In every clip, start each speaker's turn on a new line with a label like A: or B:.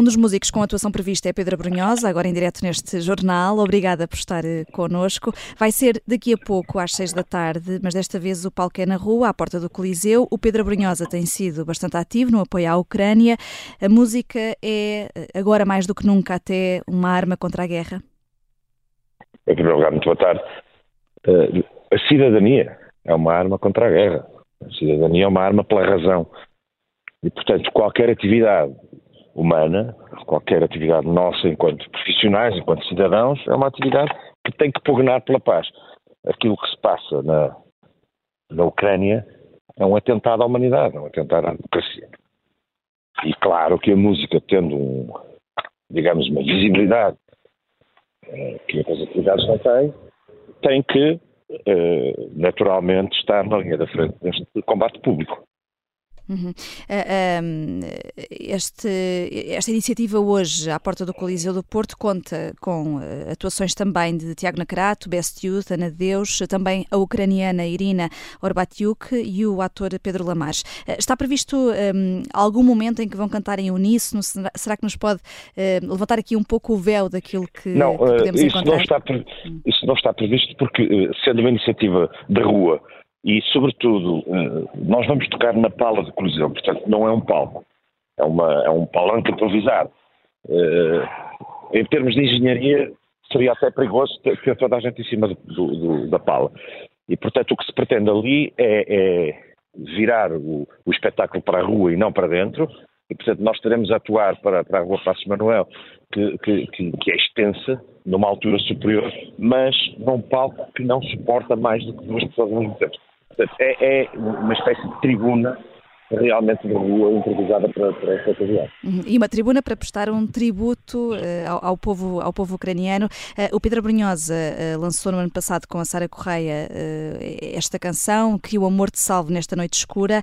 A: Um dos músicos com atuação prevista é Pedro Brunhosa, agora em direto neste jornal. Obrigada por estar eh, connosco. Vai ser daqui a pouco, às seis da tarde, mas desta vez o palco é na rua, à porta do Coliseu. O Pedro Brunhosa tem sido bastante ativo no apoio à Ucrânia. A música é, eh, agora mais do que nunca, até uma arma contra a guerra?
B: Em primeiro lugar, muito boa tarde. Eh, a cidadania é uma arma contra a guerra. A cidadania é uma arma pela razão. E, portanto, qualquer atividade humana, qualquer atividade nossa enquanto profissionais, enquanto cidadãos, é uma atividade que tem que pugnar pela paz. Aquilo que se passa na, na Ucrânia é um atentado à humanidade, é um atentado à democracia. E claro que a música, tendo um, digamos, uma visibilidade eh, que outras atividades não têm, tem que, eh, naturalmente, estar na linha da frente deste combate público.
A: Uhum. Uh, este, esta iniciativa hoje, à porta do Coliseu do Porto, conta com uh, atuações também de Tiago Nakarato, Best Youth, Ana Deus, também a ucraniana Irina Orbatiuk e o ator Pedro Lamares. Uh, está previsto um, algum momento em que vão cantar em uníssono? Será, será que nos pode levantar aqui um pouco o véu daquilo que,
B: não,
A: que podemos
B: isso
A: encontrar?
B: Não está, isso não está previsto porque, sendo uma iniciativa da rua, e, sobretudo, eh, nós vamos tocar na pala do Coliseu, portanto, não é um palco, é, uma, é um palanque improvisado. Eh, em termos de engenharia, seria até perigoso ter toda a gente em cima do, do, da pala. E, portanto, o que se pretende ali é, é virar o, o, espetáculo para a rua e não para dentro. E, portanto, nós teremos a atuar para, para a Rua Passo Manuel, que, que, que, é extensa, numa altura superior, mas num palco que não suporta mais do que duas pessoas ao mesmo tempo. É, é uma espécie de tribuna realmente de rua improvisada para, para esta ocasião.
A: Uhum. E uma tribuna para prestar um tributo uh, ao, ao, povo, ao povo ucraniano. Uh, o Pedro Brunhosa uh, lançou no ano passado com a Sara Correia esta canção, Que o Amor te salve nesta noite escura,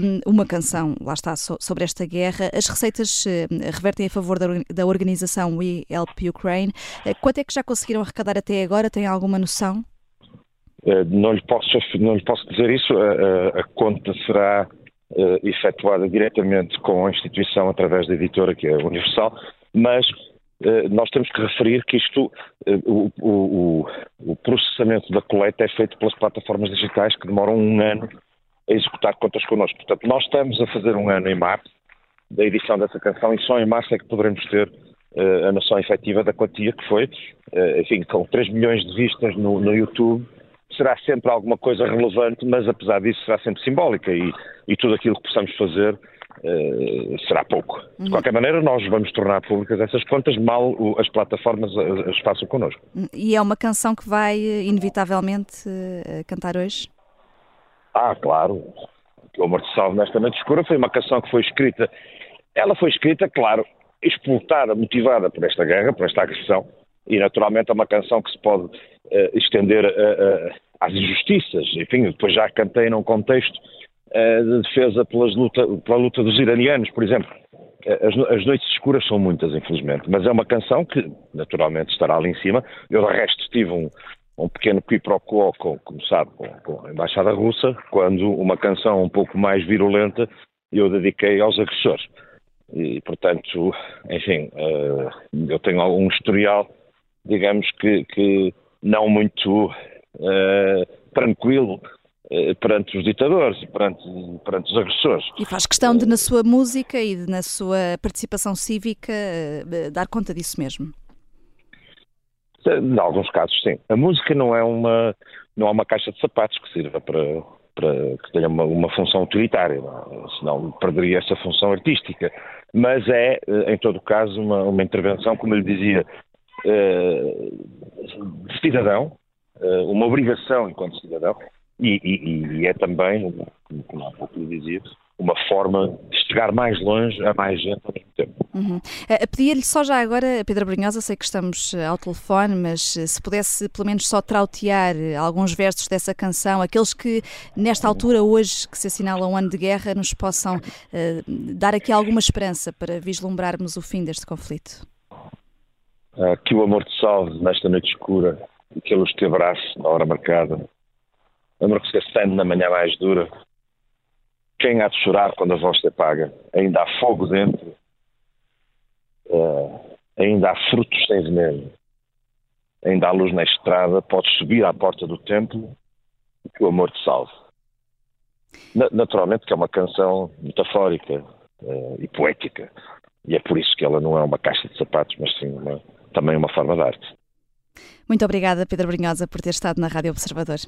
A: um, uma canção, lá está, so, sobre esta guerra. As receitas revertem a favor da, da organização We Help Ukraine. quanto é que já conseguiram arrecadar até agora? Tem alguma noção?
B: Eh, não lhe posso, não lhe posso dizer isso, a, a conta será uh, efetuada diretamente com a instituição através da editora, que é Universal, mas uh, nós temos que referir que isto, o, o, o, processamento da coleta é feito pelas plataformas digitais que demoram um ano a executar contas connosco. Portanto, nós estamos a fazer um ano em março da edição dessa canção e só em março é que poderemos ter a noção efetiva da quantia que foi, enfim, com 3 milhões de vistas no, no YouTube, será sempre alguma coisa relevante, mas apesar disso será sempre simbólica e, e tudo aquilo que possamos fazer uh, será pouco. De uhum. qualquer maneira, nós vamos tornar públicas essas contas, mal as plataformas as façam connosco.
A: E é uma canção que vai inevitavelmente uh, cantar hoje?
B: Ah, claro. O Amor de Salve nesta noite escura foi uma canção que foi escrita, ela foi escrita, claro, explotada, motivada por esta guerra, por esta agressão, e naturalmente é uma canção que se pode uh, estender uh, às injustiças. Enfim, depois já cantei num contexto uh, de defesa pelas luta, pela luta dos iranianos, por exemplo. As, as, noites escuras são muitas, infelizmente, mas é uma canção que naturalmente estará ali em cima. Eu, de resto, tive um, um pequeno quiprocó, com, como sabe, com, com a Embaixada Russa, quando uma canção um pouco mais virulenta eu dediquei aos agressores. E, portanto, enfim, eu tenho algum historial digamos que, que não muito uh, tranquilo uh, perante os ditadores, perante, perante os agressores.
A: E faz questão de, na sua música e de, na sua participação cívica, uh, dar conta disso mesmo?
B: Em alguns casos, sim. A música não é uma, não é uma caixa de sapatos que sirva para, para que tenha uma, uma função utilitária, não, senão perderia essa função artística. Mas é, em todo caso, uma, uma intervenção, como ele dizia, uh, cidadão, uma obrigação enquanto cidadão, e, e, e é também, como há pouco lhe dizia, uma forma de chegar mais longe a mais gente ao mesmo tempo.
A: Uhum. Eh, pedia-lhe só já agora, Pedro Brunhosa, sei que estamos ao telefone, mas se pudesse pelo menos só trautear alguns versos dessa canção, aqueles que nesta altura, hoje, que se assinala um ano de guerra, nos possam uh, dar aqui alguma esperança para vislumbrarmos o fim deste conflito.
B: Uh, que o amor te salve nesta noite escura que luz te abrace na hora marcada. Lembra que se acende na manhã mais dura. Quem há de chorar quando a voz te apaga? Ainda há fogo dentro. ainda há frutos sem veneno, ainda há luz na estrada, podes subir à porta do templo que o amor te salve. Naturalmente que é uma canção metafórica uh, e poética, e é por isso que ela não é uma caixa de sapatos, mas sim uma, também uma forma de arte.
A: Muito obrigada, Pedro Brinhosa, por ter estado na Rádio Observador.